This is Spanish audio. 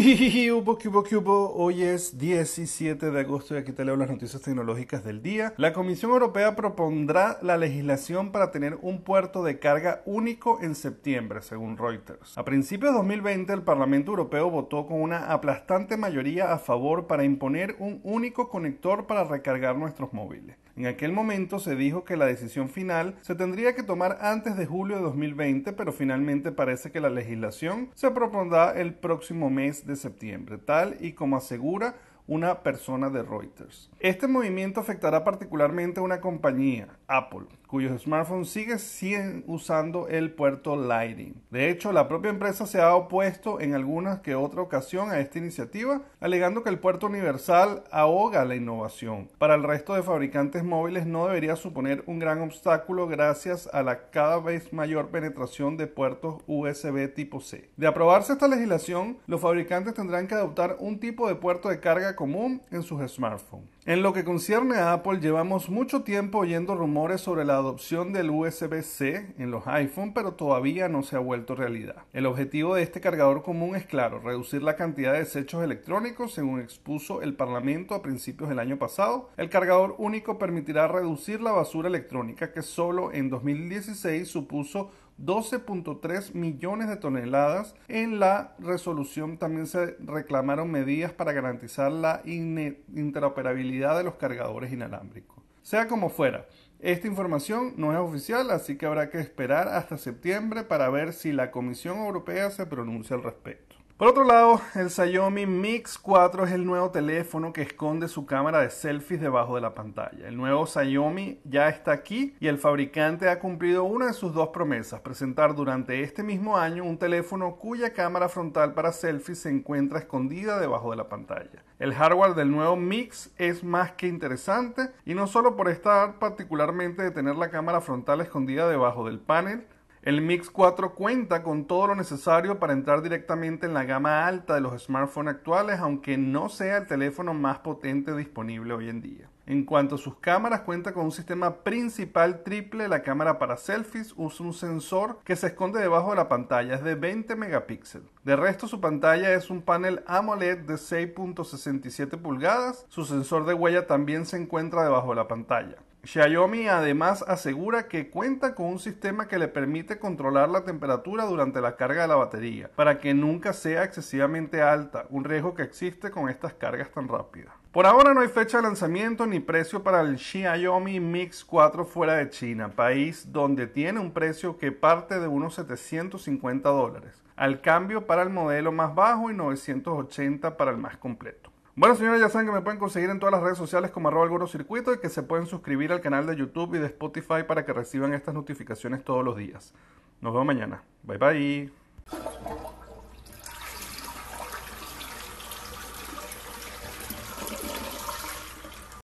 Cubo, cubo. Hoy es 17 de agosto y aquí te leo las noticias tecnológicas del día. La Comisión Europea propondrá la legislación para tener un puerto de carga único en septiembre, según Reuters. A principios de 2020, el Parlamento Europeo votó con una aplastante mayoría a favor para imponer un único conector para recargar nuestros móviles. En aquel momento se dijo que la decisión final se tendría que tomar antes de julio de 2020, pero finalmente parece que la legislación se propondrá el próximo mes de septiembre, tal y como asegura una persona de Reuters. Este movimiento afectará particularmente a una compañía, Apple, cuyos smartphones siguen usando el puerto Lightning. De hecho, la propia empresa se ha opuesto en alguna que otra ocasión a esta iniciativa, alegando que el puerto universal ahoga la innovación. Para el resto de fabricantes móviles no debería suponer un gran obstáculo gracias a la cada vez mayor penetración de puertos USB tipo C. De aprobarse esta legislación, los fabricantes tendrán que adoptar un tipo de puerto de carga común en sus smartphones. En lo que concierne a Apple, llevamos mucho tiempo oyendo rumores sobre la adopción del USB-C en los iPhone, pero todavía no se ha vuelto realidad. El objetivo de este cargador común es claro, reducir la cantidad de desechos electrónicos, según expuso el Parlamento a principios del año pasado. El cargador único permitirá reducir la basura electrónica que solo en 2016 supuso 12.3 millones de toneladas. En la resolución también se reclamaron medidas para garantizar la interoperabilidad de los cargadores inalámbricos. Sea como fuera, esta información no es oficial, así que habrá que esperar hasta septiembre para ver si la Comisión Europea se pronuncia al respecto. Por otro lado, el Xiaomi Mix 4 es el nuevo teléfono que esconde su cámara de selfies debajo de la pantalla. El nuevo Xiaomi ya está aquí y el fabricante ha cumplido una de sus dos promesas, presentar durante este mismo año un teléfono cuya cámara frontal para selfies se encuentra escondida debajo de la pantalla. El hardware del nuevo Mix es más que interesante y no solo por estar particularmente de tener la cámara frontal escondida debajo del panel, el Mix 4 cuenta con todo lo necesario para entrar directamente en la gama alta de los smartphones actuales, aunque no sea el teléfono más potente disponible hoy en día. En cuanto a sus cámaras, cuenta con un sistema principal triple. La cámara para selfies usa un sensor que se esconde debajo de la pantalla, es de 20 megapíxeles. De resto, su pantalla es un panel AMOLED de 6.67 pulgadas. Su sensor de huella también se encuentra debajo de la pantalla. Xiaomi además asegura que cuenta con un sistema que le permite controlar la temperatura durante la carga de la batería, para que nunca sea excesivamente alta, un riesgo que existe con estas cargas tan rápidas. Por ahora no hay fecha de lanzamiento ni precio para el Xiaomi Mix 4 fuera de China, país donde tiene un precio que parte de unos 750 dólares, al cambio para el modelo más bajo y 980 para el más completo. Bueno, señores, ya saben que me pueden conseguir en todas las redes sociales como arroba circuito y que se pueden suscribir al canal de YouTube y de Spotify para que reciban estas notificaciones todos los días. Nos vemos mañana. Bye bye.